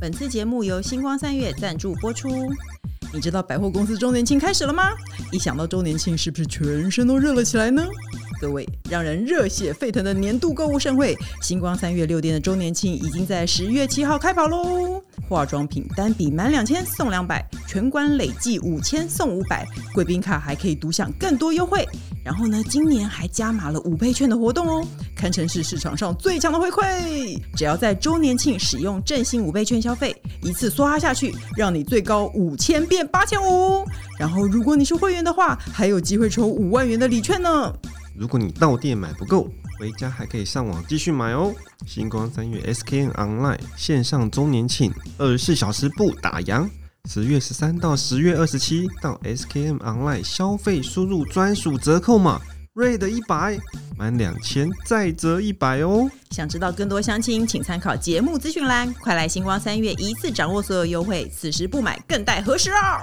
本次节目由星光三月赞助播出。你知道百货公司周年庆开始了吗？一想到周年庆，是不是全身都热了起来呢？各位，让人热血沸腾的年度购物盛会——星光三月六店的周年庆，已经在十月七号开跑喽！化妆品单笔满两千送两百，全馆累计五千送五百，贵宾卡还可以独享更多优惠。然后呢，今年还加码了五倍券的活动哦，堪称是市场上最强的回馈。只要在周年庆使用振兴五倍券消费，一次梭哈下去，让你最高五千变八千五。然后，如果你是会员的话，还有机会抽五万元的礼券呢。如果你到店买不够，回家还可以上网继续买哦。星光三月 SKM Online 线上周年庆，二十四小时不打烊。十月十三到十月二十七，到 SKM Online 消费输入专属折扣码 RED 一百，满两千再折一百哦。想知道更多详情，请参考节目资讯栏。快来星光三月，一次掌握所有优惠，此时不买更待何时啊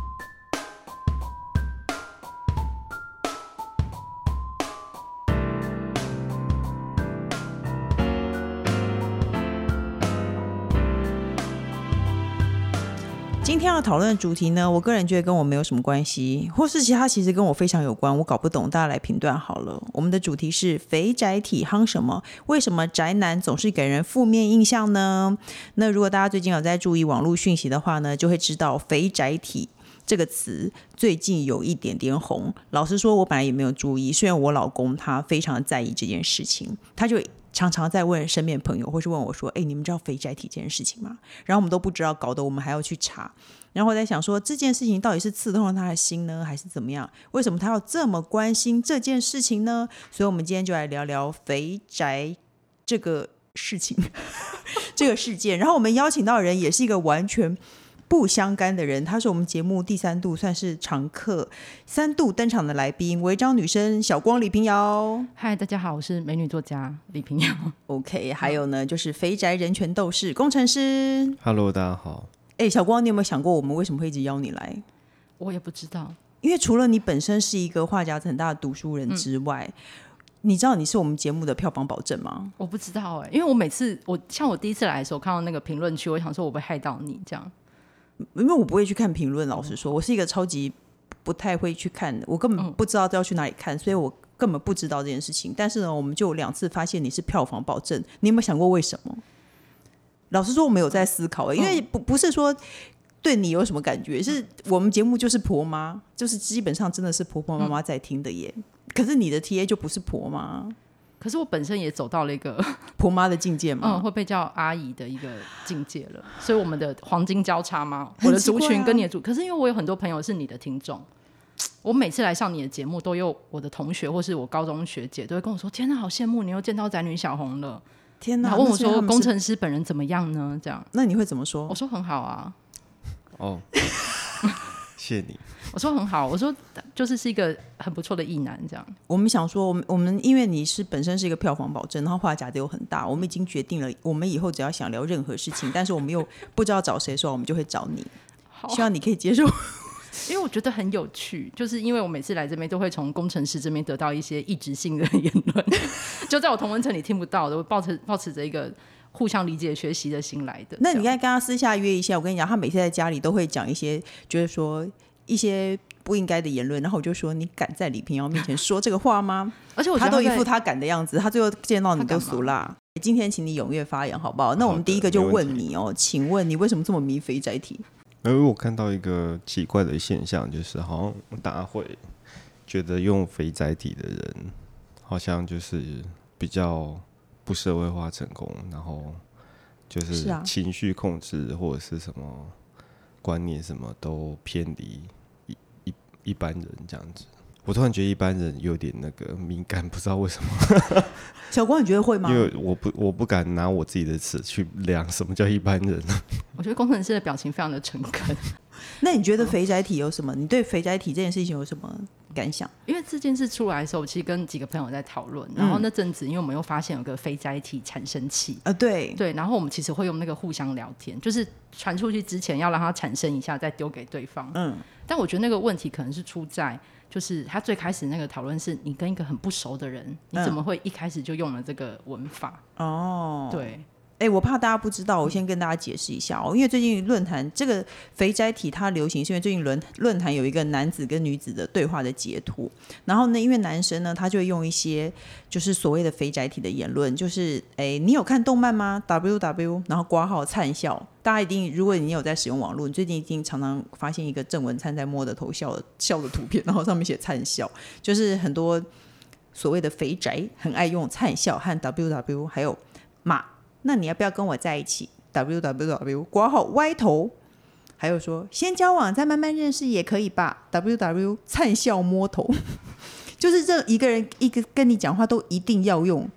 今天要讨论的主题呢，我个人觉得跟我没有什么关系，或是其他其实跟我非常有关，我搞不懂，大家来评断好了。我们的主题是肥宅体夯什么？为什么宅男总是给人负面印象呢？那如果大家最近有在注意网络讯息的话呢，就会知道“肥宅体”这个词最近有一点点红。老实说，我本来也没有注意，虽然我老公他非常在意这件事情，他就。常常在问身边朋友，或是问我说：“哎，你们知道肥宅体这件事情吗？”然后我们都不知道，搞得我们还要去查。然后我在想说，这件事情到底是刺痛了他的心呢，还是怎么样？为什么他要这么关心这件事情呢？所以，我们今天就来聊聊肥宅这个事情，这个事件。然后，我们邀请到的人也是一个完全。不相干的人，他是我们节目第三度算是常客，三度登场的来宾，违章女生小光李平瑶。嗨，大家好，我是美女作家李平瑶。OK，还有呢，就是肥宅人权斗士工程师。Hello，大家好。哎，小光，你有没有想过我们为什么会一直邀你来？我也不知道，因为除了你本身是一个画家很大的读书人之外，嗯、你知道你是我们节目的票房保证吗？我不知道哎、欸，因为我每次我像我第一次来的时候看到那个评论区，我想说我会害到你这样。因为我不会去看评论，老实说，我是一个超级不太会去看的，我根本不知道要去哪里看，所以我根本不知道这件事情。但是呢，我们就两次发现你是票房保证，你有没有想过为什么？老实说，我没有在思考、欸，因为不不是说对你有什么感觉，是我们节目就是婆妈，就是基本上真的是婆婆妈妈在听的耶。可是你的 TA 就不是婆妈。可是我本身也走到了一个 婆妈的境界嘛，嗯，会被叫阿姨的一个境界了。所以我们的黄金交叉嘛，我的族群跟你的族，可是因为我有很多朋友是你的听众，我每次来上你的节目，都有我的同学或是我高中学姐都会跟我说：“天哪，好羡慕你又见到宅女小红了。”天哪，问我说：“工程师本人怎么样呢？”这样，那你会怎么说？我说很好啊。哦。谢谢你。我说很好，我说就是是一个很不错的艺男这样。我们想说，我们我们因为你是本身是一个票房保证，然后话匣子又很大，我们已经决定了，我们以后只要想聊任何事情，但是我们又不知道找谁说，我们就会找你。好，希望你可以接受，因为我觉得很有趣，就是因为我每次来这边都会从工程师这边得到一些异质性的言论，就在我同文层里听不到的，我抱持抱持着一个。互相理解、学习的心来的。那你应该跟他私下约一下。我跟你讲，他每次在家里都会讲一些，就是说一些不应该的言论。然后我就说：“你敢在李屏瑶面前说这个话吗？” 而且我他，他都一副他敢的样子。他最后见到你都俗啦。今天请你踊跃发言，好不好？那我们第一个就问你哦，请问你为什么这么迷肥宅体？因为我看到一个奇怪的现象，就是好像大家会觉得用肥宅体的人，好像就是比较。不社会化成功，然后就是情绪控制或者是什么观念，什么都偏离一般人这样子。我突然觉得一般人有点那个敏感，不知道为什么。小光，你觉得会吗？因为我不我不敢拿我自己的尺去量什么叫一般人。我觉得工程师的表情非常的诚恳。那你觉得肥宅体有什么？你对肥宅体这件事情有什么感想？因为这件事出来的时候，我其实跟几个朋友在讨论，然后那阵子，因为我们又发现有个非载体产生器，啊、呃，对对，然后我们其实会用那个互相聊天，就是传出去之前要让它产生一下，再丢给对方。嗯，但我觉得那个问题可能是出在，就是他最开始那个讨论是你跟一个很不熟的人，你怎么会一开始就用了这个文法？哦，对。哎，我怕大家不知道，我先跟大家解释一下哦。因为最近论坛这个肥宅体它流行，是因为最近论论坛有一个男子跟女子的对话的截图。然后呢，因为男生呢，他就会用一些就是所谓的肥宅体的言论，就是哎，你有看动漫吗？W W，然后挂号灿笑。大家一定，如果你有在使用网络，你最近一定常常发现一个郑文灿在摸着头笑的笑的图片，然后上面写灿笑，就是很多所谓的肥宅很爱用灿笑和 W W，还有马。那你要不要跟我在一起？W W W 括号歪头，还有说先交往再慢慢认识也可以吧？W W 灿笑摸头，就是这一个人一个跟你讲话都一定要用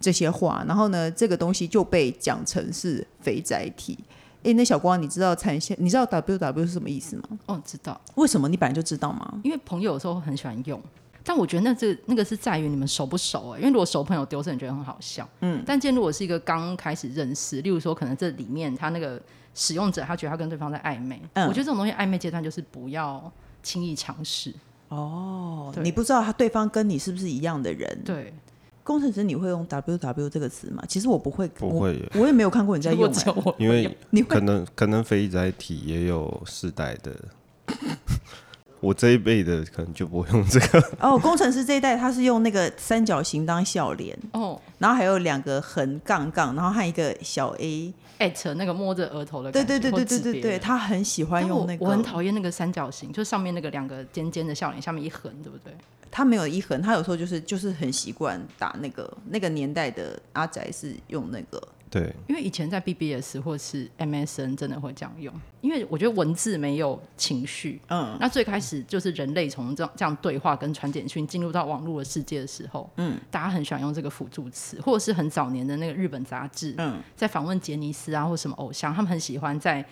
这些话，然后呢，这个东西就被讲成是肥宅体。哎，那小光，你知道灿笑？你知道 W W 是什么意思吗？哦，知道。为什么你本来就知道吗？因为朋友有时候很喜欢用。但我觉得那这那个是在于你们熟不熟哎、欸，因为如果熟朋友丢是你觉得很好笑，嗯，但今天如果是一个刚开始认识，例如说可能这里面他那个使用者他觉得他跟对方在暧昧，嗯，我觉得这种东西暧昧阶段就是不要轻易尝试。哦，你不知道他对方跟你是不是一样的人？对，工程师你会用 W W 这个词吗？其实我不会，不会我，我也没有看过你在用、欸，因为你可能可能肥宅体也有世代的。我这一辈的可能就不会用这个 哦。工程师这一代他是用那个三角形当笑脸哦，然后还有两个横杠杠，然后还有一个小 A at 那个摸着额头的感觉。对对对对对对对，他很喜欢用那个。我，我很讨厌那个三角形，就上面那个两个尖尖的笑脸，下面一横，对不对？他没有一横，他有时候就是就是很习惯打那个那个年代的阿宅是用那个。对，因为以前在 BBS 或是 MSN 真的会这样用，因为我觉得文字没有情绪。嗯，那最开始就是人类从这样这样对话跟传简讯进入到网络的世界的时候，嗯，大家很喜欢用这个辅助词，或者是很早年的那个日本杂志，嗯，在访问杰尼斯啊或什么偶像，他们很喜欢在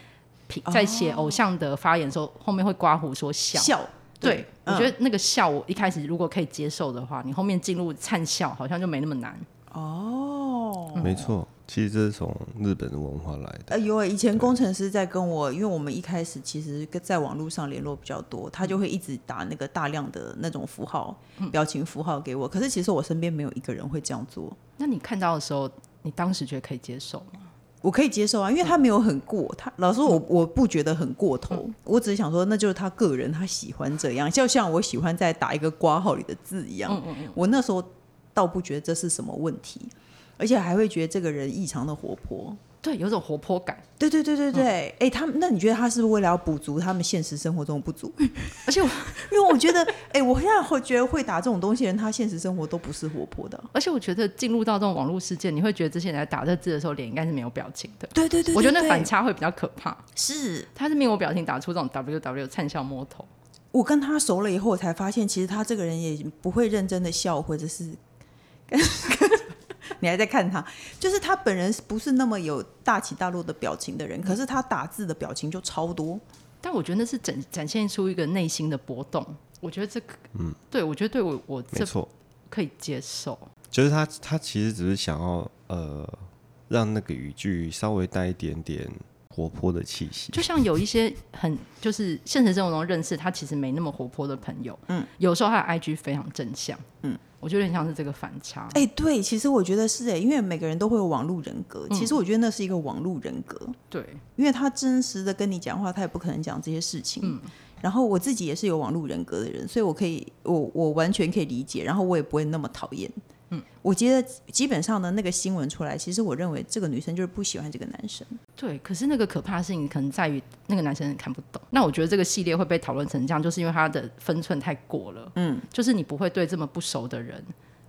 在写偶像的发言的时候，哦、后面会刮胡说笑笑。对，嗯、我觉得那个笑，我一开始如果可以接受的话，你后面进入灿笑好像就没那么难。哦，没错。其实这是从日本的文化来的。呃，呦以前工程师在跟我，因为我们一开始其实跟在网络上联络比较多，他就会一直打那个大量的那种符号、嗯、表情符号给我。可是其实我身边没有一个人会这样做。那你看到的时候，你当时觉得可以接受吗？我可以接受啊，因为他没有很过。他老师我我不觉得很过头，嗯、我只是想说，那就是他个人，他喜欢这样，就像我喜欢在打一个括号里的字一样。嗯嗯嗯，我那时候倒不觉得这是什么问题。而且还会觉得这个人异常的活泼，对，有种活泼感。对对对对对，哎、嗯欸，他们那你觉得他是不是为了要补足他们现实生活中的不足？而且我，因为我觉得，哎、欸，我现在会觉得会打这种东西的人，他现实生活都不是活泼的。而且我觉得进入到这种网络世界，你会觉得这些人在打这字的时候，脸应该是没有表情的。对对对，对，我觉得那反差会比较可怕。是，他是面无表情打出这种 W W 灿笑摸头。我跟他熟了以后，我才发现其实他这个人也不会认真的笑，或者是。你还在看他，就是他本人不是那么有大起大落的表情的人，可是他打字的表情就超多。但我觉得那是展展现出一个内心的波动。我觉得这个，嗯，对，我觉得对我我这没错，可以接受。就是他他其实只是想要呃让那个语句稍微带一点点活泼的气息。就像有一些很就是现实生活中认识他其实没那么活泼的朋友，嗯，有时候他的 IG 非常正向，嗯。我觉得很像是这个反差。哎、欸，对，其实我觉得是哎，因为每个人都会有网络人格。嗯、其实我觉得那是一个网络人格。对，因为他真实的跟你讲话，他也不可能讲这些事情。嗯。然后我自己也是有网络人格的人，所以我可以，我我完全可以理解。然后我也不会那么讨厌。嗯，我觉得基本上的那个新闻出来，其实我认为这个女生就是不喜欢这个男生。对，可是那个可怕的事情可能在于那个男生看不懂。那我觉得这个系列会被讨论成这样，就是因为他的分寸太过了。嗯，就是你不会对这么不熟的人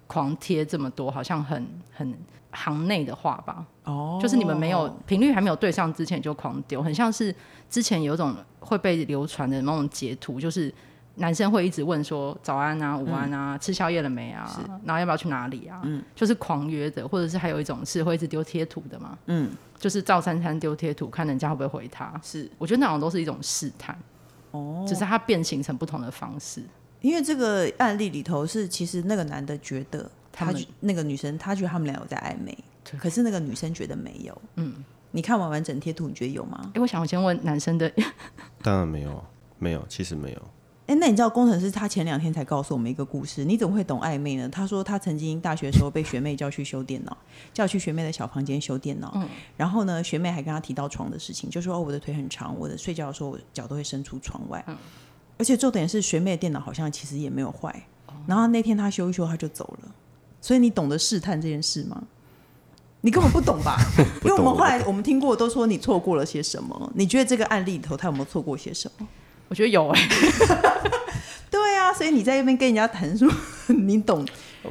狂贴这么多，好像很很行内的话吧？哦，就是你们没有频率还没有对上之前就狂丢，很像是之前有一种会被流传的那种截图，就是。男生会一直问说早安啊、午安啊、嗯、吃宵夜了没啊？然后要不要去哪里啊？嗯，就是狂约的，或者是还有一种是会一直丢贴图的嘛？嗯，就是照三餐丢贴图，看人家会不会回他。是，我觉得那种都是一种试探。哦，只是它变形成不同的方式。因为这个案例里头是，其实那个男的觉得他，他那个女生，他觉得他们俩有在暧昧，可是那个女生觉得没有。嗯，你看完完整贴图，你觉得有吗？哎，我想我先问男生的，当然没有，没有，其实没有。哎，那你知道工程师他前两天才告诉我们一个故事，你怎么会懂暧昧呢？他说他曾经大学的时候被学妹叫去修电脑，叫去学妹的小房间修电脑，嗯，然后呢，学妹还跟他提到床的事情，就说哦，我的腿很长，我的睡觉的时候我脚都会伸出窗外，嗯，而且重点是学妹的电脑好像其实也没有坏，然后那天他修一修他就走了，所以你懂得试探这件事吗？你根本不懂吧？因为我们后来我们听过都说你错过了些什么，你觉得这个案例里头他有没有错过些什么？我觉得有哎、欸，对啊，所以你在那边跟人家谈说 你懂，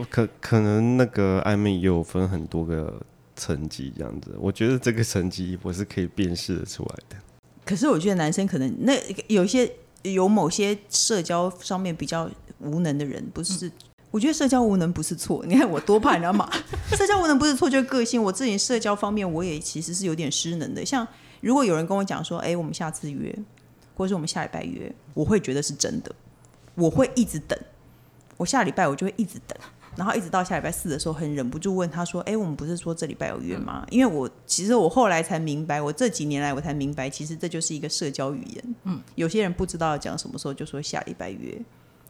可可能那个暧昧也有分很多个层级这样子，我觉得这个层级我是可以辨识的出来的。可是我觉得男生可能那有些有某些社交上面比较无能的人，不是？嗯、我觉得社交无能不是错，你看我多怕人家骂，社交无能不是错，就是个性。我自己社交方面我也其实是有点失能的，像如果有人跟我讲说，哎，我们下次约。或者是我们下礼拜约，我会觉得是真的，我会一直等。我下礼拜我就会一直等，然后一直到下礼拜四的时候，很忍不住问他说：“哎，我们不是说这礼拜有约吗？”因为我其实我后来才明白，我这几年来我才明白，其实这就是一个社交语言。嗯，有些人不知道要讲什么时候，就说下礼拜约。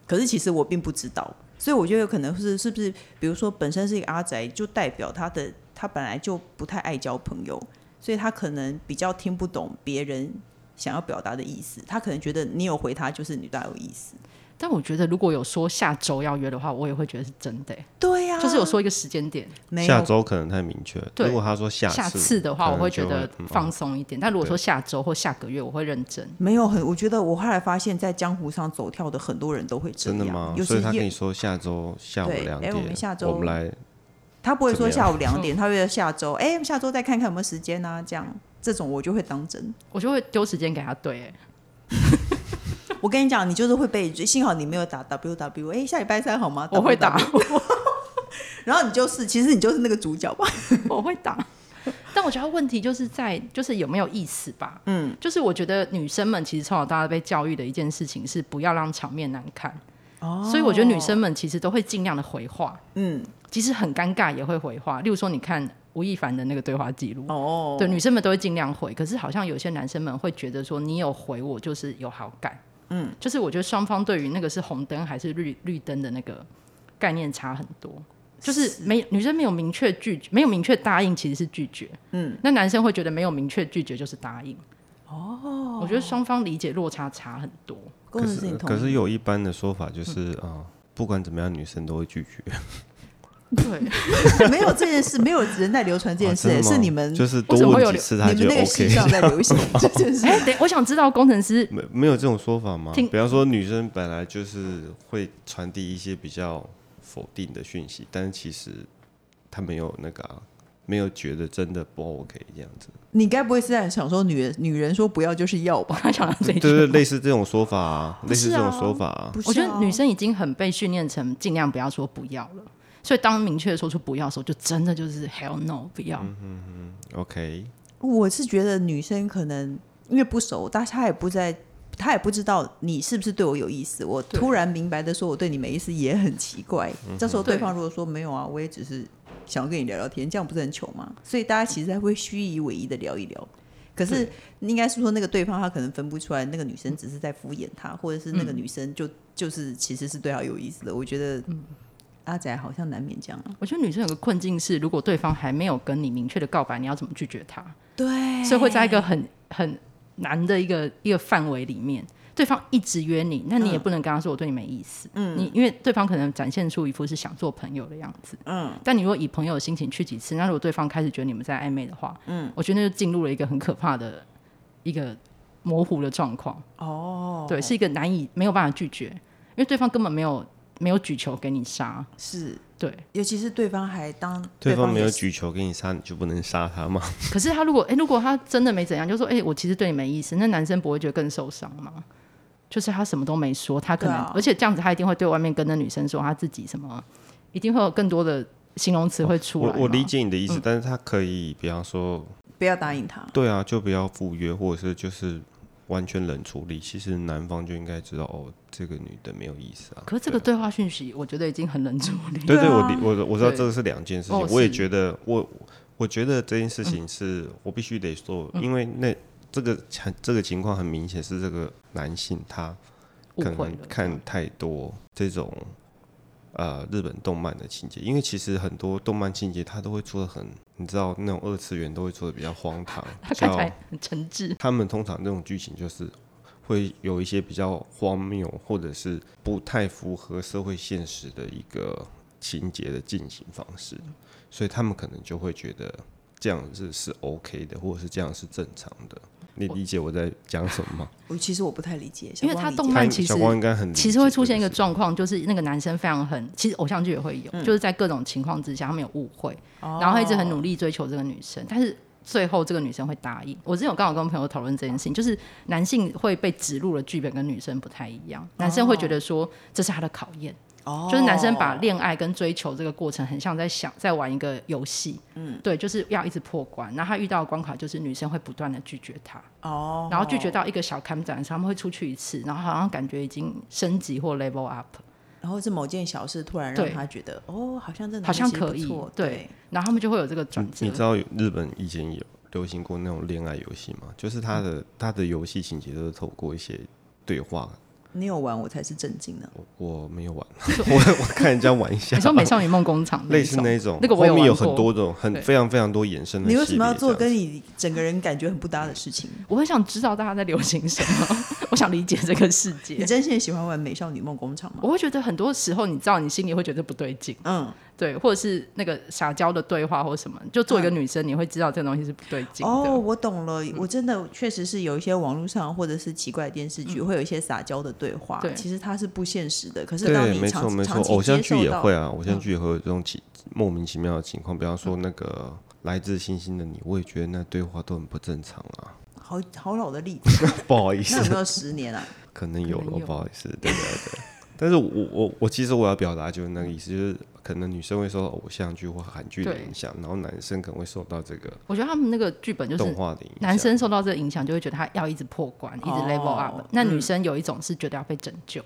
可是其实我并不知道，所以我觉得有可能是是不是，比如说本身是一个阿宅，就代表他的他本来就不太爱交朋友，所以他可能比较听不懂别人。想要表达的意思，他可能觉得你有回他，就是你大有意思。但我觉得如果有说下周要约的话，我也会觉得是真的。对呀、啊，就是有说一个时间点，下周可能太明确。如果他说下次下次的话，我会觉得放松一点。但如果说下周或下个月，我会认真。没有很，我觉得我后来发现，在江湖上走跳的很多人都会这样。真的吗？所以他跟你说下周下午两点，哎，我们下周我们来。他不会说下午两 点，他会说下周，哎，下周再看看有没有时间啊，这样。这种我就会当真，我就会丢时间给他对、欸。我跟你讲，你就是会被，幸好你没有打 W W。哎，下礼拜三好吗？我会打。然后你就是，其实你就是那个主角吧？我会打。但我觉得问题就是在，就是有没有意思吧？嗯，就是我觉得女生们其实从小到大被教育的一件事情是不要让场面难看。哦。所以我觉得女生们其实都会尽量的回话。嗯。即使很尴尬也会回话。例如说，你看。吴亦凡的那个对话记录，哦，对，女生们都会尽量回，可是好像有些男生们会觉得说，你有回我就是有好感，嗯，就是我觉得双方对于那个是红灯还是绿绿灯的那个概念差很多，就是没女生没有明确拒绝，没有明确答应其实是拒绝，嗯，那男生会觉得没有明确拒绝就是答应，哦，我觉得双方理解落差差很多。可是可是有一般的说法就是啊、嗯呃，不管怎么样，女生都会拒绝。对，没有这件事，没有人在流传这件事，啊、是你们就是多问几次他就 OK，你们那个系上在流行 这件事。哎，等我想知道工程师没没有这种说法吗？比方说女生本来就是会传递一些比较否定的讯息，但是其实她没有那个、啊，没有觉得真的不 OK 这样子。你该不会是在想说女人女人说不要就是要吧？他想对对对，类似这种说法、啊，类似这种说法、啊。我觉得女生已经很被训练成尽量不要说不要了。所以当明确说出不要的时候，就真的就是 hell no 不要。嗯嗯嗯，OK。我是觉得女生可能因为不熟，但是她也不在，她也不知道你是不是对我有意思。我突然明白的说我对你没意思也很奇怪。这时候对方如果说没有啊，我也只是想要跟你聊聊天，这样不是很糗吗？所以大家其实还会虚以委蛇的聊一聊。可是应该是说那个对方他可能分不出来，那个女生只是在敷衍他，或者是那个女生就就是其实是对他有意思的。我觉得。阿仔好像难免这样。我觉得女生有个困境是，如果对方还没有跟你明确的告白，你要怎么拒绝他？对，所以会在一个很很难的一个一个范围里面，对方一直约你，那你也不能跟他说我对你没意思。嗯，你因为对方可能展现出一副是想做朋友的样子。嗯，但你如果以朋友的心情去几次，那如果对方开始觉得你们在暧昧的话，嗯，我觉得那就进入了一个很可怕的一个模糊的状况。哦，对，是一个难以没有办法拒绝，因为对方根本没有。没有举球给你杀，是对，尤其是对方还当对方没有举球给你杀，你就不能杀他吗？可是他如果哎，如果他真的没怎样，就说哎，我其实对你没意思，那男生不会觉得更受伤吗？就是他什么都没说，他可能，而且这样子他一定会对外面跟那女生说他自己什么，一定会有更多的形容词会出来。我我理解你的意思，但是他可以，比方说不要答应他，对啊，就不要赴约，或者是就是完全冷处理，其实男方就应该知道哦，这个女的没有意思啊。可是这个对话讯息，我觉得已经很冷处理。对对，我我我知道这个是两件事情，哦、我也觉得我我觉得这件事情是、嗯、我必须得说，因为那这个这个情况很明显是这个男性他可能看太多这种。呃，日本动漫的情节，因为其实很多动漫情节，它都会做的很，你知道那种二次元都会做的比较荒唐，它看起来很诚挚。他们通常这种剧情就是会有一些比较荒谬，或者是不太符合社会现实的一个情节的进行方式，所以他们可能就会觉得这样子是 OK 的，或者是这样是正常的。你理解我在讲什么吗？我其实我不太理解，因为他动漫其实应该很其实会出现一个状况，就是那个男生非常很，其实偶像剧也会有，嗯、就是在各种情况之下，他们有误会，哦、然后他一直很努力追求这个女生，但是最后这个女生会答应。我之前有刚好跟朋友讨论这件事情，就是男性会被植入的剧本跟女生不太一样，男生会觉得说这是他的考验。就是男生把恋爱跟追求这个过程，很像在想在玩一个游戏，嗯，对，就是要一直破关。然后他遇到的关卡就是女生会不断的拒绝他，哦，然后拒绝到一个小坎站，他们会出去一次，然后好像感觉已经升级或 level up，然后是某件小事突然让他觉得，哦，好像真的好像可以，对，然后他们就会有这个转折。你知道日本以前有流行过那种恋爱游戏吗？就是他的他的游戏情节都是透过一些对话。你有玩，我才是震惊的。我我没有玩，我我看人家玩一下。你说《美少女梦工厂》类似那一种，那个后面有很多种，很非常非常多衍生的。你为什么要做跟你整个人感觉很不搭的事情？我很想知道大家在流行什么，我想理解这个世界。你真心喜欢玩《美少女梦工厂》吗？我会觉得很多时候，你知道，你心里会觉得不对劲。嗯。对，或者是那个撒娇的对话，或者什么，就做一个女生，嗯、你会知道这个东西是不对劲的。哦，我懂了，我真的确实是有一些网络上或者是奇怪的电视剧，嗯、会有一些撒娇的对话。对，其实它是不现实的。可是当你长没错没错，偶像剧也会啊，偶像剧也会有这种奇、嗯、莫名其妙的情况。比方说那个《来自星星的你》，我也觉得那对话都很不正常啊。好好老的例子，不好意思，那有没有十年啊？可能有了，不好意思，对对对。但是我我我其实我要表达就是那个意思，就是可能女生会受到偶像剧或韩剧的影响，然后男生可能会受到这个。我觉得他们那个剧本就是动画的影响，男生受到这个影响就会觉得他要一直破关，一直 level up。那女生有一种是觉得要被拯救，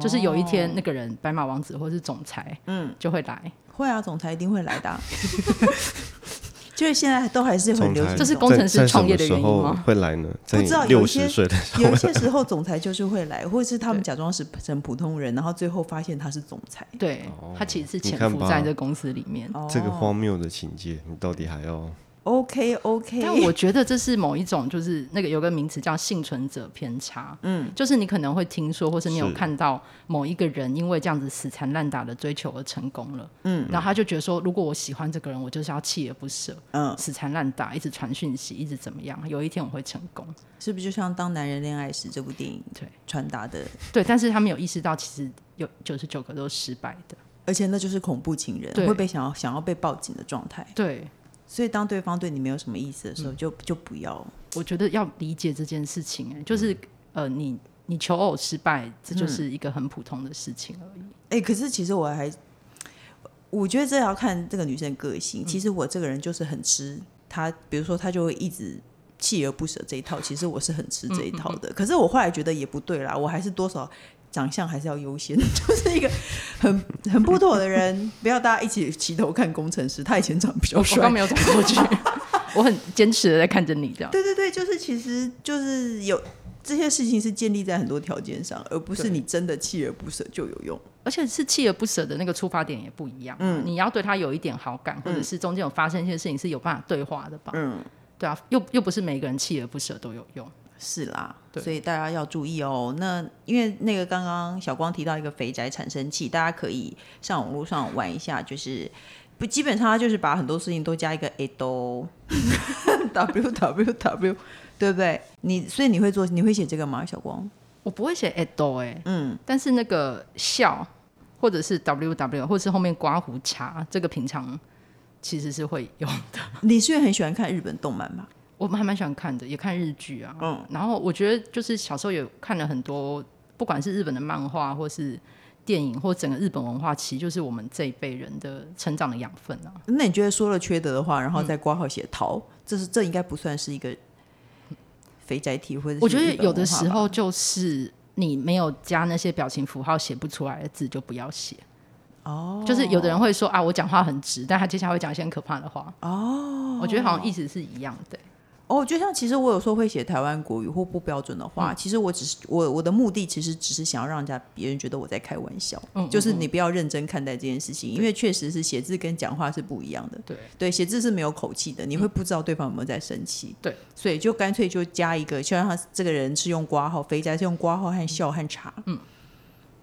就是有一天那个人白马王子或是总裁，嗯，就会来。会啊，总裁一定会来的。就是现在都还是很流行，这是工程师创业的原因吗？会来呢？不知道有些有一些时候总裁就是会来，或者是他们假装是成普通人，然后最后发现他是总裁。对，他其实是潜伏在这公司里面。这个荒谬的情节，你到底还要？OK OK，但我觉得这是某一种，就是那个有个名词叫幸存者偏差。嗯，就是你可能会听说，或是你有看到某一个人因为这样子死缠烂打的追求而成功了。嗯，然后他就觉得说，如果我喜欢这个人，我就是要锲而不舍。嗯，死缠烂打，一直传讯息，一直怎么样？有一天我会成功，是不是就像《当男人恋爱时》这部电影对传达的？对，但是他们有意识到，其实有九十九个都是失败的，而且那就是恐怖情人对会被想要想要被报警的状态。对。所以，当对方对你没有什么意思的时候，就就不要。我觉得要理解这件事情，哎，就是呃，你你求偶失败，这就是一个很普通的事情而已。哎，可是其实我还，我觉得这要看这个女生个性。其实我这个人就是很吃她，比如说她就会一直锲而不舍这一套。其实我是很吃这一套的。可是我后来觉得也不对啦，我还是多少。长相还是要优先，就是一个很很不妥的人，不要大家一起齐头看工程师。他以前长得比较帅，我刚没有走过去，我很坚持的在看着你这样。对对对，就是其实就是有这些事情是建立在很多条件上，而不是你真的锲而不舍就有用。而且是锲而不舍的那个出发点也不一样。嗯，你要对他有一点好感，或者是中间有发生一些事情是有办法对话的吧？嗯，对啊，又又不是每个人锲而不舍都有用。是啦，所以大家要注意哦。那因为那个刚刚小光提到一个肥宅产生器，大家可以上网络上玩一下，就是不基本上他就是把很多事情都加一个 ado w w w，对不对？你所以你会做，你会写这个吗？小光，我不会写 ado 哎，嗯，但是那个笑或者是 w w，或者是后面刮胡茬，这个平常其实是会用的。你是因为很喜欢看日本动漫吧？我们还蛮喜欢看的，也看日剧啊。嗯，然后我觉得就是小时候也看了很多，不管是日本的漫画，或是电影，或整个日本文化，其实就是我们这一辈人的成长的养分啊。那你觉得说了缺德的话，然后再挂号写逃，嗯、这是这应该不算是一个肥宅体或者我觉得有的时候就是你没有加那些表情符号写不出来的字就不要写哦。就是有的人会说啊，我讲话很直，但他接下来会讲一些很可怕的话哦。我觉得好像意思是一样的。哦，就像其实我有时候会写台湾国语或不标准的话，嗯、其实我只是我我的目的其实只是想要让人家别人觉得我在开玩笑，嗯，就是你不要认真看待这件事情，嗯、因为确实是写字跟讲话是不一样的，对。对，写字是没有口气的，你会不知道对方有没有在生气，对，所以就干脆就加一个，就让他这个人是用挂号，肥宅是用挂号和笑和茶，嗯，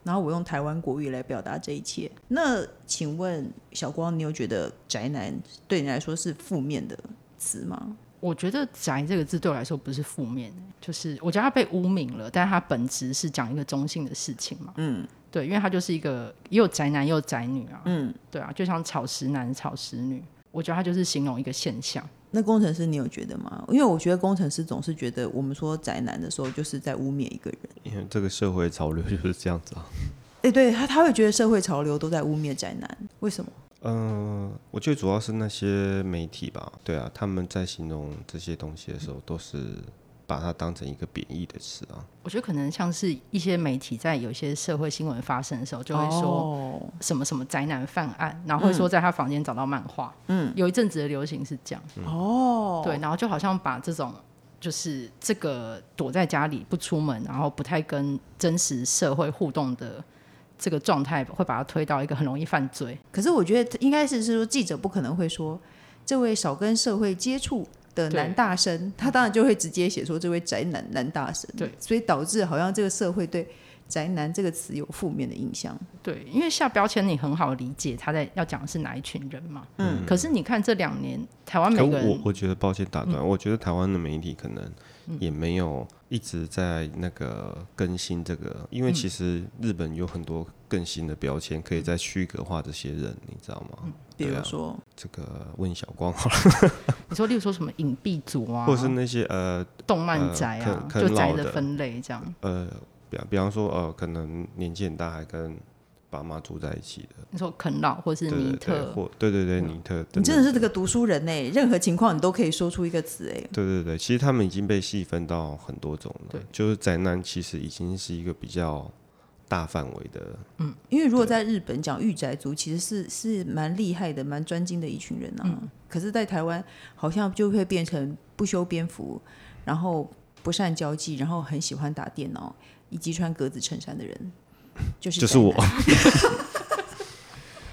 然后我用台湾国语来表达这一切。那请问小光，你有觉得宅男对你来说是负面的词吗？我觉得“宅”这个字对我来说不是负面，就是我觉得他被污名了，但是他本质是讲一个中性的事情嘛。嗯，对，因为他就是一个也有宅男也有宅女啊。嗯，对啊，就像草食男、草食女，我觉得他就是形容一个现象。那工程师，你有觉得吗？因为我觉得工程师总是觉得我们说宅男的时候，就是在污蔑一个人。因为这个社会潮流就是这样子啊。哎、欸，对他，他会觉得社会潮流都在污蔑宅男，为什么？嗯、呃，我觉得主要是那些媒体吧，对啊，他们在形容这些东西的时候，都是把它当成一个贬义的词啊。我觉得可能像是一些媒体在有些社会新闻发生的时候，就会说什么什么宅男犯案，然后会说在他房间找到漫画。嗯，有一阵子的流行是这样。哦、嗯，对，然后就好像把这种就是这个躲在家里不出门，然后不太跟真实社会互动的。这个状态会把他推到一个很容易犯罪。可是我觉得应该是是说，记者不可能会说这位少跟社会接触的男大生，他当然就会直接写说这位宅男男大生。对，所以导致好像这个社会对宅男这个词有负面的印象。对，因为下标签你很好理解他在要讲的是哪一群人嘛。嗯。可是你看这两年台湾每个人，我我觉得抱歉打断，嗯、我觉得台湾的媒体可能。也没有一直在那个更新这个，因为其实日本有很多更新的标签，可以在区隔化这些人，你知道吗？嗯、比如说、啊、这个问小光好了，你说，例如说什么隐蔽族啊，或是那些呃动漫宅啊，呃、就宅的分类这样。呃，比比方说呃，可能年纪很大还跟。爸妈住在一起的，你说啃老或是尼特，对对对，或对对对、嗯、尼特，你真的是这个读书人呢，任何情况你都可以说出一个词哎。对对对，其实他们已经被细分到很多种了，对，就是宅男其实已经是一个比较大范围的，嗯，因为如果在日本讲御宅族，其实是是蛮厉害的、蛮专精的一群人啊。嗯、可是，在台湾好像就会变成不修边幅，然后不善交际，然后很喜欢打电脑，以及穿格子衬衫的人。就是就是我。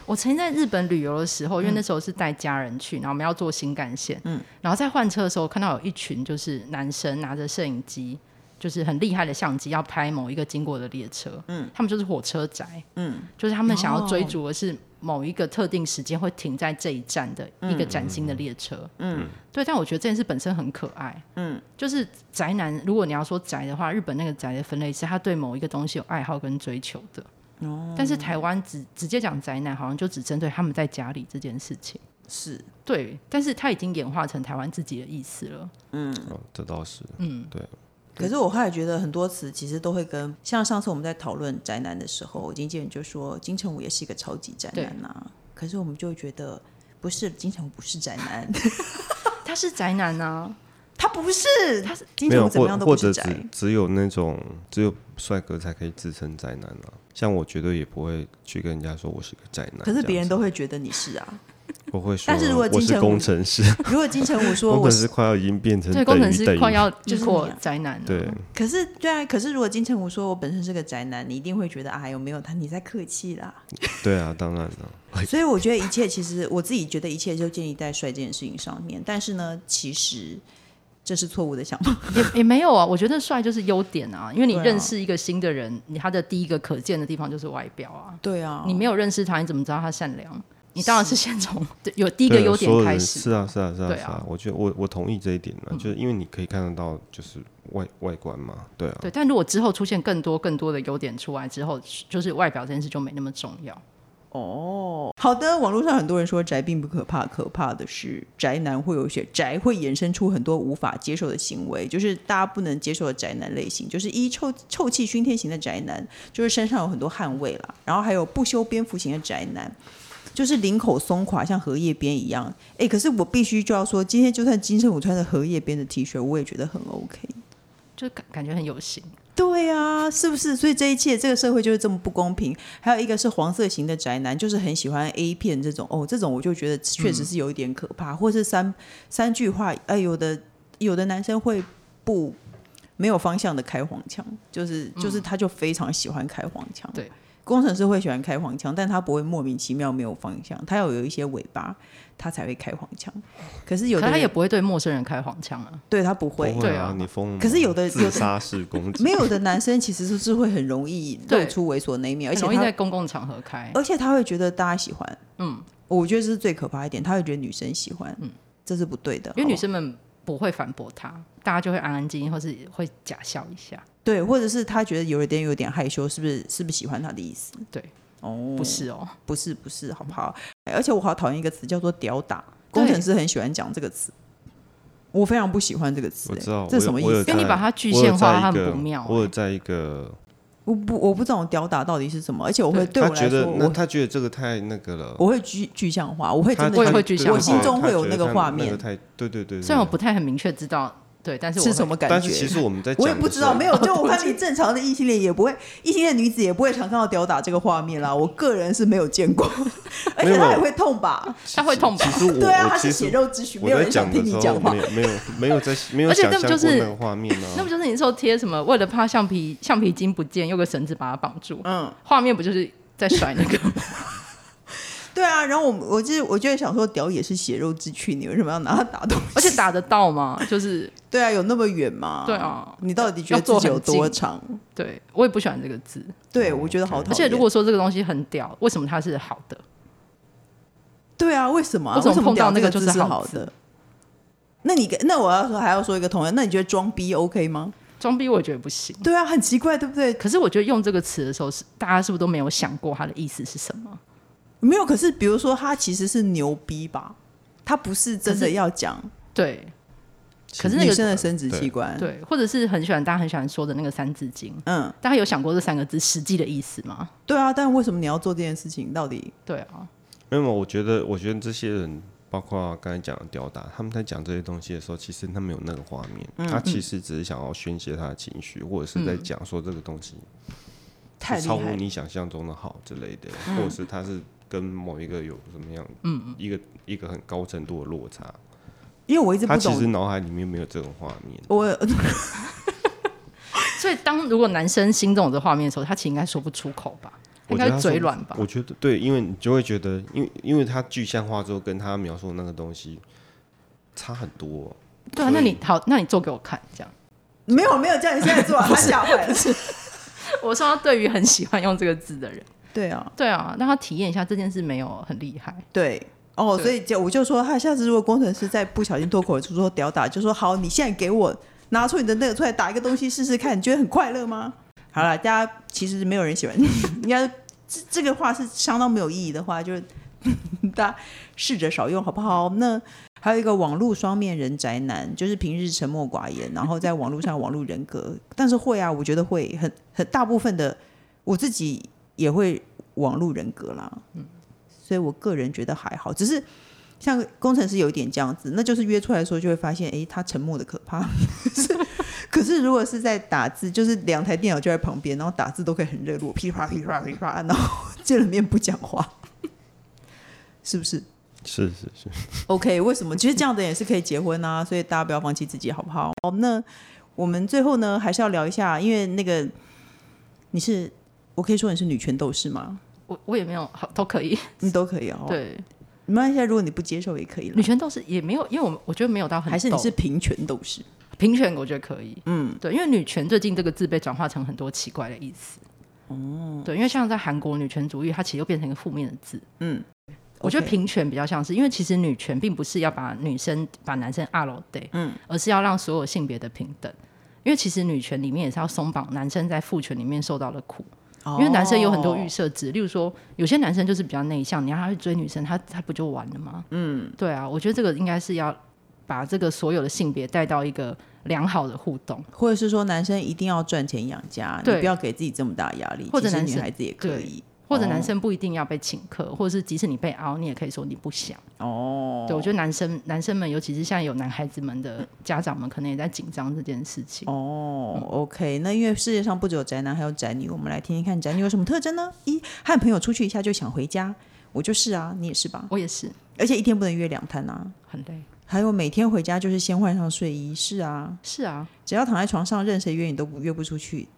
我曾经在日本旅游的时候，因为那时候是带家人去，然后我们要坐新干线，嗯，然后在换车的时候，看到有一群就是男生拿着摄影机，就是很厉害的相机，要拍某一个经过的列车，嗯，他们就是火车宅，嗯，就是他们想要追逐的是某一个特定时间会停在这一站的一个崭新的列车，嗯，嗯对，但我觉得这件事本身很可爱，嗯，就是宅男，如果你要说宅的话，日本那个宅的分类是他对某一个东西有爱好跟追求的。哦，但是台湾直直接讲宅男，好像就只针对他们在家里这件事情。是对，但是他已经演化成台湾自己的意思了。嗯，哦，这倒是。嗯，对。可是我后来觉得很多词其实都会跟，像上次我们在讨论宅男的时候，经纪人就说金城武也是一个超级宅男呐、啊。可是我们就会觉得不是，金城武不是宅男，他是宅男啊。他不是，他是金城武怎么样都不是宅，或者只只有那种只有帅哥才可以自称宅男啊。像我绝对也不会去跟人家说我是个宅男，可是别人都会觉得你是啊。我会说，但是如果金城武，工程师，如果金城武说我工程师快要已经变成对工程师快要就是我宅男了，对。可是对啊，可是如果金城武说我本身是个宅男，你一定会觉得啊，有没有他你在客气啦？对啊，当然了。所以我觉得一切其实我自己觉得一切就建立在帅这件事情上面，但是呢，其实。这是错误的想法，也也没有啊。我觉得帅就是优点啊，因为你认识一个新的人，你他的第一个可见的地方就是外表啊。对啊，你没有认识他，你怎么知道他善良？你当然是先从 有第一个优点开始。是啊，是啊，是啊，是啊。我觉得我我同意这一点呢，就是因为你可以看得到，就是外外观嘛，对啊。对，但如果之后出现更多更多的优点出来之后，就是外表这件事就没那么重要。哦，好的。网络上很多人说宅并不可怕，可怕的是宅男会有一些宅会衍生出很多无法接受的行为，就是大家不能接受的宅男类型，就是一臭臭气熏天型的宅男，就是身上有很多汗味啦，然后还有不修边幅型的宅男，就是领口松垮像荷叶边一样。哎，可是我必须就要说，今天就算金城武穿着荷叶边的 T 恤，我也觉得很 OK。就感感觉很有型。对啊，是不是？所以这一切，这个社会就是这么不公平。还有一个是黄色型的宅男，就是很喜欢 A 片这种哦，这种我就觉得确实是有一点可怕。嗯、或是三三句话，哎，有的有的男生会不没有方向的开黄腔，就是就是他就非常喜欢开黄腔。对。工程师会喜欢开黄腔，但他不会莫名其妙没有方向，他要有一些尾巴，他才会开黄腔。可是有的他也不会对陌生人开黄腔啊，对他不会，不会啊，你疯。可是有的自杀式攻击，没有的男生其实是是会很容易露出猥琐那一面，而且容易在公共场合开，而且他会觉得大家喜欢。嗯，我觉得这是最可怕一点，他会觉得女生喜欢，嗯，这是不对的，因为女生们不会反驳他，大家就会安安静静，或是会假笑一下，对，或者是他觉得有一点有点害羞，是不是？是不是喜欢他的意思？对。哦，不是哦，不是不是，好不好？而且我好讨厌一个词叫做“屌打”，工程师很喜欢讲这个词，我非常不喜欢这个词。我知道这什么意思？因为你把它具象化，它很不妙。我有在一个。我不我不知道“屌打”到底是什么，而且我会对我来说，那他觉得这个太那个了。我会具具象化，我会真的我也会具象化，我心中会有那个画面。太对对对，虽然我不太很明确知道。对，但是我是什么感觉？但是其实我们在，我也不知道，没有。就 我看你正常的异性恋也不会，异性恋女子也不会常看到屌打这个画面啦。我个人是没有见过，而且他也会痛吧？他会痛吧？其实我对啊，他是血肉之躯，没有人想听你讲话。没有没 有没有在没有想象过那个画面啊。那不就是你说贴什么？为了怕橡皮橡皮筋不见，用个绳子把它绑住。嗯，画面不就是在甩那个？对啊，然后我我就是我就想说，屌也是血肉之躯，你为什么要拿它打东西？而且打得到吗？就是 对啊，有那么远吗？对啊，你到底觉得自己有多长？对，我也不喜欢这个字。对，我觉得好讨厌。而且如果说这个东西很屌，为什么它是好的？对啊，为什么？为什么碰到那个就是好的？那你那我要说还要说一个同样，那你觉得装逼 OK 吗？装逼我也觉得不行。对啊，很奇怪，对不对？可是我觉得用这个词的时候，是大家是不是都没有想过它的意思是什么？没有，可是比如说他其实是牛逼吧，他不是真的要讲对。可是那个女生的生殖器官对，对，或者是很喜欢大家很喜欢说的那个三字经，嗯，大家有想过这三个字实际的意思吗？对啊，但为什么你要做这件事情？到底对啊？没有，我觉得，我觉得这些人，包括刚才讲的吊打，他们在讲这些东西的时候，其实他没有那个画面，嗯、他其实只是想要宣泄他的情绪，嗯、或者是在讲说这个东西太超乎你想象中的好之类的，嗯、或者是他是。跟某一个有什么样，嗯，一个一个很高程度的落差，因为我一直不懂，他其实脑海里面没有这种画面。我，所以当如果男生心中有这画面的时候，他其实应该说不出口吧？应该嘴软吧？我觉得对，因为你就会觉得，因为因为他具象化之后，跟他描述的那个东西差很多。对啊，那你好，那你做给我看，这样没有没有叫你现在做，他 吓坏了。我说，对于很喜欢用这个字的人。对啊，对啊，让他体验一下这件事没有很厉害。对，哦，所以就我就说，他下次如果工程师再不小心脱口而出说屌打，就说好，你现在给我拿出你的那个出来打一个东西试试看，你觉得很快乐吗？好了，大家其实没有人喜欢，应该这这个话是相当没有意义的话，就是大家试着少用好不好？那还有一个网络双面人宅男，就是平日沉默寡言，然后在网络上网络人格，但是会啊，我觉得会很很大部分的我自己也会。网络人格啦，嗯，所以我个人觉得还好，只是像工程师有一点这样子，那就是约出来的时候就会发现，哎，他沉默的可怕。可是如果是在打字，就是两台电脑就在旁边，然后打字都可以很热络，噼啪噼啪噼啪，然后 见了面不讲话，是不是？是是是。OK，为什么？其实这样的也是可以结婚啊，所以大家不要放弃自己，好不好？好，那我们最后呢，还是要聊一下，因为那个你是，我可以说你是女权斗士吗？我我也没有好都可以，你都可以哦。对，没关系，如果你不接受也可以。女权斗士也没有，因为我我觉得没有到很，还是你是平权斗士？平权我觉得可以。嗯，对，因为女权最近这个字被转化成很多奇怪的意思。哦，对，因为像在韩国女权主义，它其实又变成一个负面的字。嗯，我觉得平权比较像是，因为其实女权并不是要把女生把男生压落底，嗯，而是要让所有性别的平等。因为其实女权里面也是要松绑男生在父权里面受到的苦。因为男生有很多预设值，例如说，有些男生就是比较内向，你让他去追女生，他他不就完了吗？嗯，对啊，我觉得这个应该是要把这个所有的性别带到一个良好的互动，或者是说男生一定要赚钱养家，对你不要给自己这么大压力，或者男生女孩子也可以。或者男生不一定要被请客，或者是即使你被熬，你也可以说你不想。哦，对，我觉得男生男生们，尤其是现在有男孩子们的家长们，可能也在紧张这件事情。哦、嗯、，OK，那因为世界上不只有宅男，还有宅女，我们来听听看宅女有什么特征呢？一，和朋友出去一下就想回家，我就是啊，你也是吧？我也是，而且一天不能约两摊啊，很累。还有每天回家就是先换上睡衣，是啊，是啊，只要躺在床上，任谁约你都不约不出去。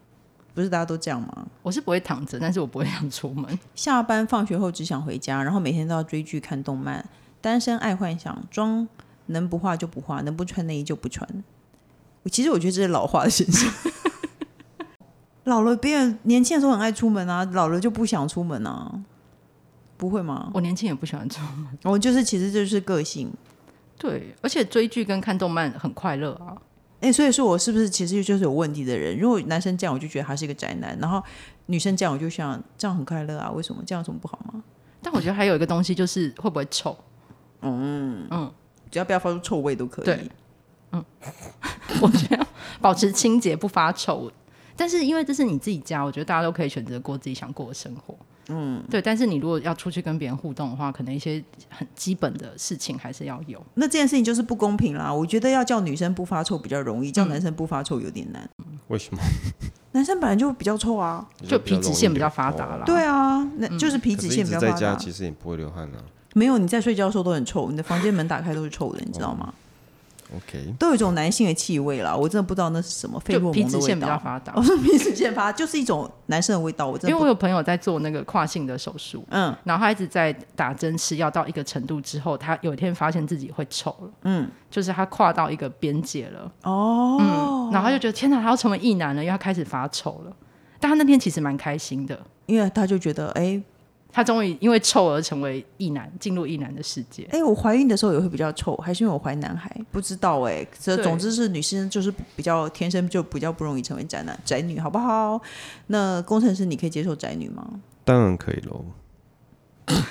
不是大家都这样吗？我是不会躺着，但是我不会想出门。下班放学后只想回家，然后每天都要追剧看动漫。单身爱幻想，妆能不化就不化，能不穿内衣就不穿。其实我觉得这是老化的现象。老了，别人年轻的时候很爱出门啊，老了就不想出门啊，不会吗？我年轻也不喜欢出门。我就是，其实就是个性。对，而且追剧跟看动漫很快乐啊。哎、欸，所以说我是不是其实就是有问题的人？如果男生这样，我就觉得他是一个宅男；然后女生这样，我就想这样很快乐啊？为什么这样有什么不好吗？但我觉得还有一个东西就是会不会臭？嗯嗯，只要不要发出臭味都可以。对，嗯，我觉得保持清洁不发臭，但是因为这是你自己家，我觉得大家都可以选择过自己想过的生活。嗯，对，但是你如果要出去跟别人互动的话，可能一些很基本的事情还是要有。那这件事情就是不公平啦！我觉得要叫女生不发臭比较容易，叫男生不发臭有点难。为什么？男生本来就比较臭啊，就皮脂腺比较发达啦。对啊，那就是皮脂腺比较发达。在家其实也不会流汗啊。没有，你在睡觉的时候都很臭，你的房间门打开都是臭的，你知道吗？OK，都有一种男性的气味啦，我真的不知道那是什么，费洛蒙的味道。皮脂腺比较发达，我说皮脂腺发就是一种男生的味道。我真的因为我有朋友在做那个跨性的手术，嗯，然后他一直在打针吃药到一个程度之后，他有一天发现自己会臭了，嗯，就是他跨到一个边界了，哦，嗯，然后他就觉得天哪，他要成为异男了，因为他开始发臭了。但他那天其实蛮开心的，因为他就觉得哎。欸他终于因为臭而成为异男，进入异男的世界。哎、欸，我怀孕的时候也会比较臭，还是因为我怀男孩？不知道哎、欸。这总之是女生就是比较天生就比较不容易成为宅男宅女，好不好？那工程师，你可以接受宅女吗？当然可以喽。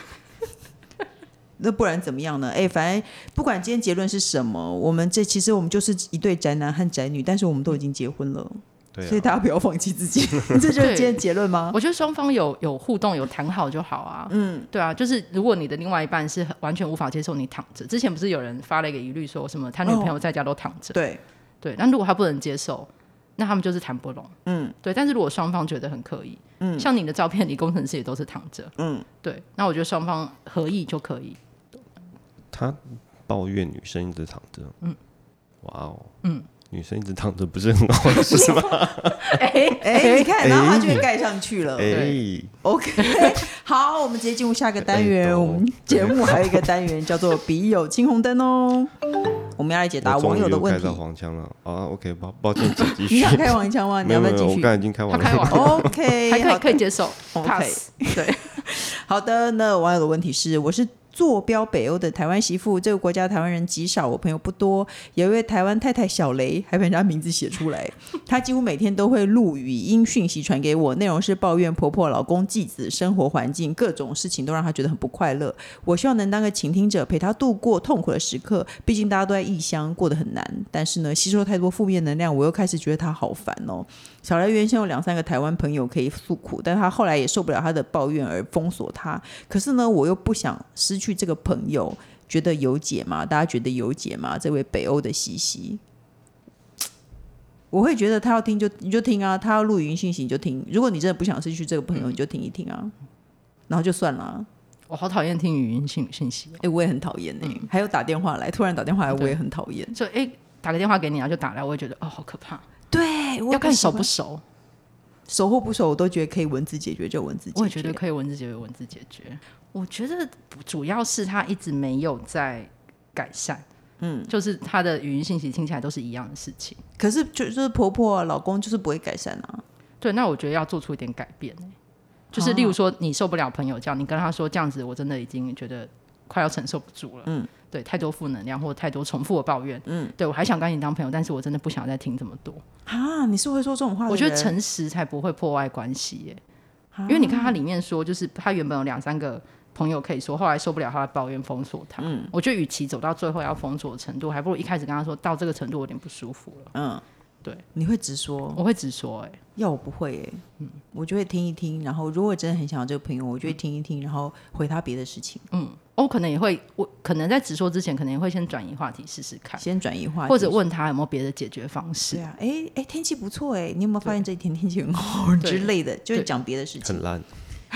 那不然怎么样呢？哎、欸，反正不管今天结论是什么，我们这其实我们就是一对宅男和宅女，但是我们都已经结婚了。对啊、所以大家不要放弃自己，这就是今天结论吗？我觉得双方有有互动、有谈好就好啊。嗯，对啊，就是如果你的另外一半是完全无法接受你躺着，之前不是有人发了一个疑虑，说什么他女朋友在家都躺着？对对，那如果他不能接受，那他们就是谈不拢。嗯，对。但是如果双方觉得很可以，嗯，像你的照片你工程师也都是躺着，嗯，对。那我觉得双方合意就可以。他抱怨女生一直躺着，嗯，哇哦，嗯。女生一直躺着不是很好的事吗？哎哎、你看，然后他就会盖上去了。哎、欸、，OK，好，我们直接进入下个单元。欸、我们节目还有一个单元叫做“笔友青红灯”哦。我们要来解答网友的问题。开黄腔了啊！OK，抱抱歉，继续。你想开黄腔吗？你要不要继续？我刚才已经开完了。他开完了。OK，还可以可以接受。OK，对，好的。那网友的问题是：我是。坐标北欧的台湾媳妇，这个国家台湾人极少，我朋友不多。有一位台湾太太小雷，还把人家名字写出来。她几乎每天都会录语音讯息传给我，内容是抱怨婆婆、老公、继子、生活环境各种事情，都让她觉得很不快乐。我希望能当个倾听者，陪她度过痛苦的时刻。毕竟大家都在异乡，过得很难。但是呢，吸收太多负面能量，我又开始觉得她好烦哦。小雷原先有两三个台湾朋友可以诉苦，但她后来也受不了她的抱怨而封锁她。可是呢，我又不想失去。这个朋友觉得有解吗？大家觉得有解吗？这位北欧的西西，我会觉得他要听就你就听啊，他要录语音信息你就听。如果你真的不想失去这个朋友，嗯、你就听一听啊，然后就算了。我好讨厌听语音信信息，哎，我也很讨厌哎。嗯、还有打电话来，突然打电话来，我也很讨厌。就哎，打个电话给你啊，就打来，我也觉得哦，好可怕。对，我要看熟不熟，熟或不熟，我都觉得可以文字解决就文字解决。我也觉得可以文字解决文字解决。我觉得主要是他一直没有在改善，嗯，就是他的语音信息听起来都是一样的事情。可是就是婆婆啊、老公就是不会改善啊。对，那我觉得要做出一点改变，就是例如说你受不了朋友这样，你跟他说这样子，我真的已经觉得快要承受不住了。嗯，对，太多负能量或太多重复的抱怨。嗯，对我还想跟你当朋友，但是我真的不想再听这么多啊。你是会说这种话？我觉得诚实才不会破坏关系耶。因为你看他里面说，就是他原本有两三个。朋友可以说，后来受不了他的抱怨，封锁他。嗯，我觉得与其走到最后要封锁的程度，还不如一开始跟他说到这个程度有点不舒服了。嗯，对，你会直说？我会直说、欸，哎，要我不会、欸，哎，嗯，我就会听一听，然后如果真的很想要这个朋友，我就会听一听，然后回他别的事情。嗯，我可能也会，我可能在直说之前，可能也会先转移话题试试看，先转移话题，或者问他有没有别的解决方式。对啊，哎、欸、哎，天气不错，哎，你有没有发现这几天天气很好之类的？就是讲别的事情。很烂，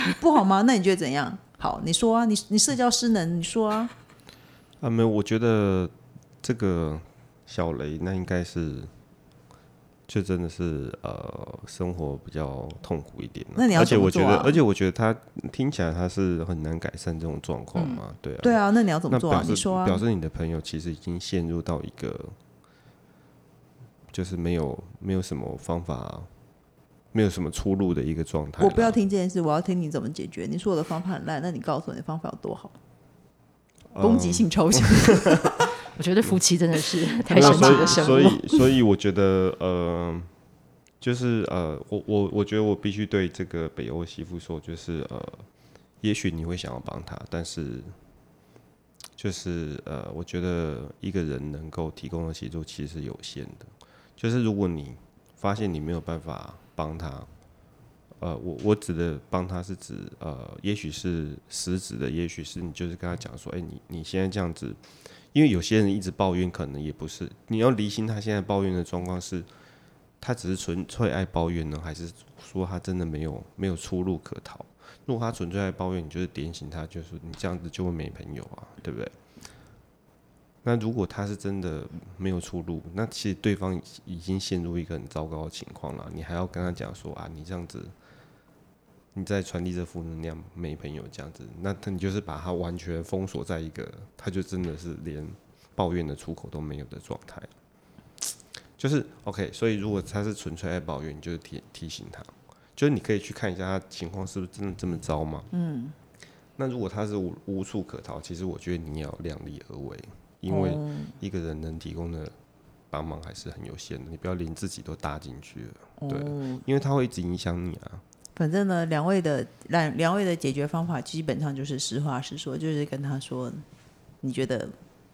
你不好吗？那你觉得怎样？好，你说啊，你你社交失能，你说啊。啊，没有，我觉得这个小雷那应该是。就真的是呃，生活比较痛苦一点。那你要？而且我觉得，而且我觉得他听起来他是很难改善这种状况嘛，嗯，对啊。对啊，那你要怎么做啊？你说啊。表示你的朋友其实已经陷入到一个，就是没有没有什么方法，没有什么出路的一个状态。我不要听这件事，我要听你怎么解决。你说我的方法很烂，那你告诉我你的方法有多好？攻击性超强。嗯 我觉得夫妻真的是太神奇的生物，所以所以我觉得呃，就是呃，我我我觉得我必须对这个北欧媳妇说，就是呃，也许你会想要帮他，但是就是呃，我觉得一个人能够提供的协助其实是有限的，就是如果你发现你没有办法帮他，呃，我我指的帮他是指呃，也许是实质的，也许是你就是跟他讲说，哎，你你现在这样子。因为有些人一直抱怨，可能也不是你要厘清他现在抱怨的状况是，他只是纯粹爱抱怨呢，还是说他真的没有没有出路可逃？如果他纯粹爱抱怨，你就是点醒他，就是你这样子就会没朋友啊，对不对？那如果他是真的没有出路，那其实对方已经陷入一个很糟糕的情况了，你还要跟他讲说啊，你这样子。你在传递着负能量，没朋友这样子，那他你就是把他完全封锁在一个，他就真的是连抱怨的出口都没有的状态。就是 OK，所以如果他是纯粹爱抱怨，你就提提醒他，就是你可以去看一下他情况是不是真的这么糟嘛。嗯。那如果他是无无处可逃，其实我觉得你要量力而为，因为一个人能提供的帮忙还是很有限的，你不要连自己都搭进去了，对，因为他会一直影响你啊。反正呢，两位的两两位的解决方法基本上就是实话实说，就是跟他说，你觉得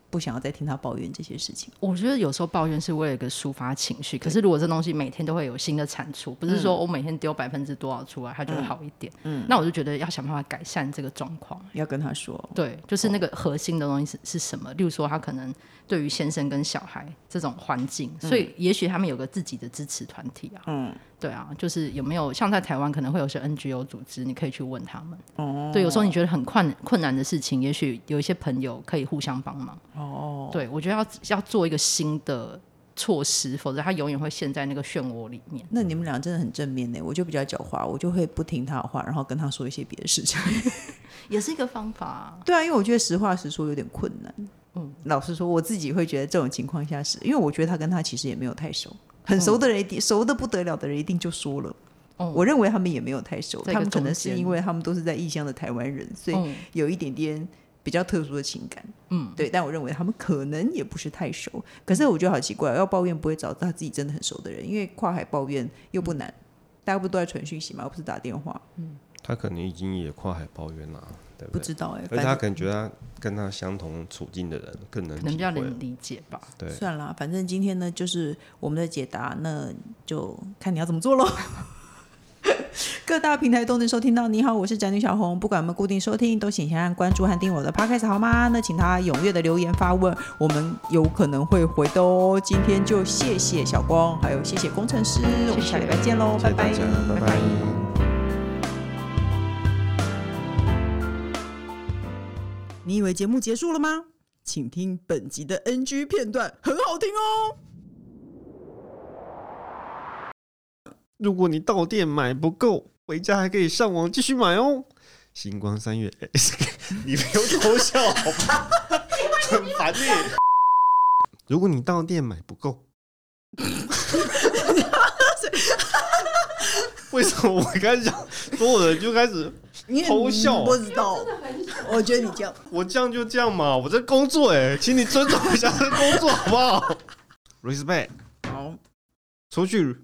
不想要再听他抱怨这些事情。我觉得有时候抱怨是为了一个抒发情绪，可是如果这东西每天都会有新的产出，不是说我每天丢百分之多少出来，它就会好一点。嗯，那我就觉得要想办法改善这个状况，要跟他说，对，就是那个核心的东西是是什么？例如说，他可能对于先生跟小孩这种环境，所以也许他们有个自己的支持团体啊。嗯。对啊，就是有没有像在台湾可能会有些 NGO 组织，你可以去问他们。哦，对，有时候你觉得很困困难的事情，也许有一些朋友可以互相帮忙。哦，对，我觉得要要做一个新的措施，否则他永远会陷在那个漩涡里面。那你们俩真的很正面呢，我就比较狡猾，我就会不听他的话，然后跟他说一些别的事情，也是一个方法。对啊，因为我觉得实话实说有点困难。嗯，老实说，我自己会觉得这种情况下是因为我觉得他跟他其实也没有太熟。很熟的人一定、嗯、熟的不得了的人一定就说了。哦、我认为他们也没有太熟，他们可能是因为他们都是在异乡的台湾人，所以有一点点比较特殊的情感。嗯，对。但我认为他们可能也不是太熟。可是我觉得好奇怪，要抱怨不会找到自己真的很熟的人，因为跨海抱怨又不难，嗯、大家不都在传讯息吗？而不是打电话。嗯，他可能已经也跨海抱怨了。不知道哎、欸，而且他可能觉得他跟他相同处境的人更能，可能比较能理解吧。对，算了，反正今天呢，就是我们的解答，那就看你要怎么做喽。各大平台都能收听到。你好，我是宅女小红，不管我们固定收听，都请先按关注和订阅我的 Podcast 好吗？那请他踊跃的留言发问，我们有可能会回的哦。今天就谢谢小光，还有谢谢工程师，我们下礼拜见喽，拜拜，拜拜。你以为节目结束了吗？请听本集的 NG 片段，很好听哦。如果你到店买不够，回家还可以上网继续买哦。星光三月，你不用偷笑好吧？很烦耶。如果你到店买不够，为什么我开始讲，所有人就开始？偷笑，不知道。我觉得你这样，我这样就这样嘛。我在工作哎，请你尊重一下这工作好不好？Respect，好，出去。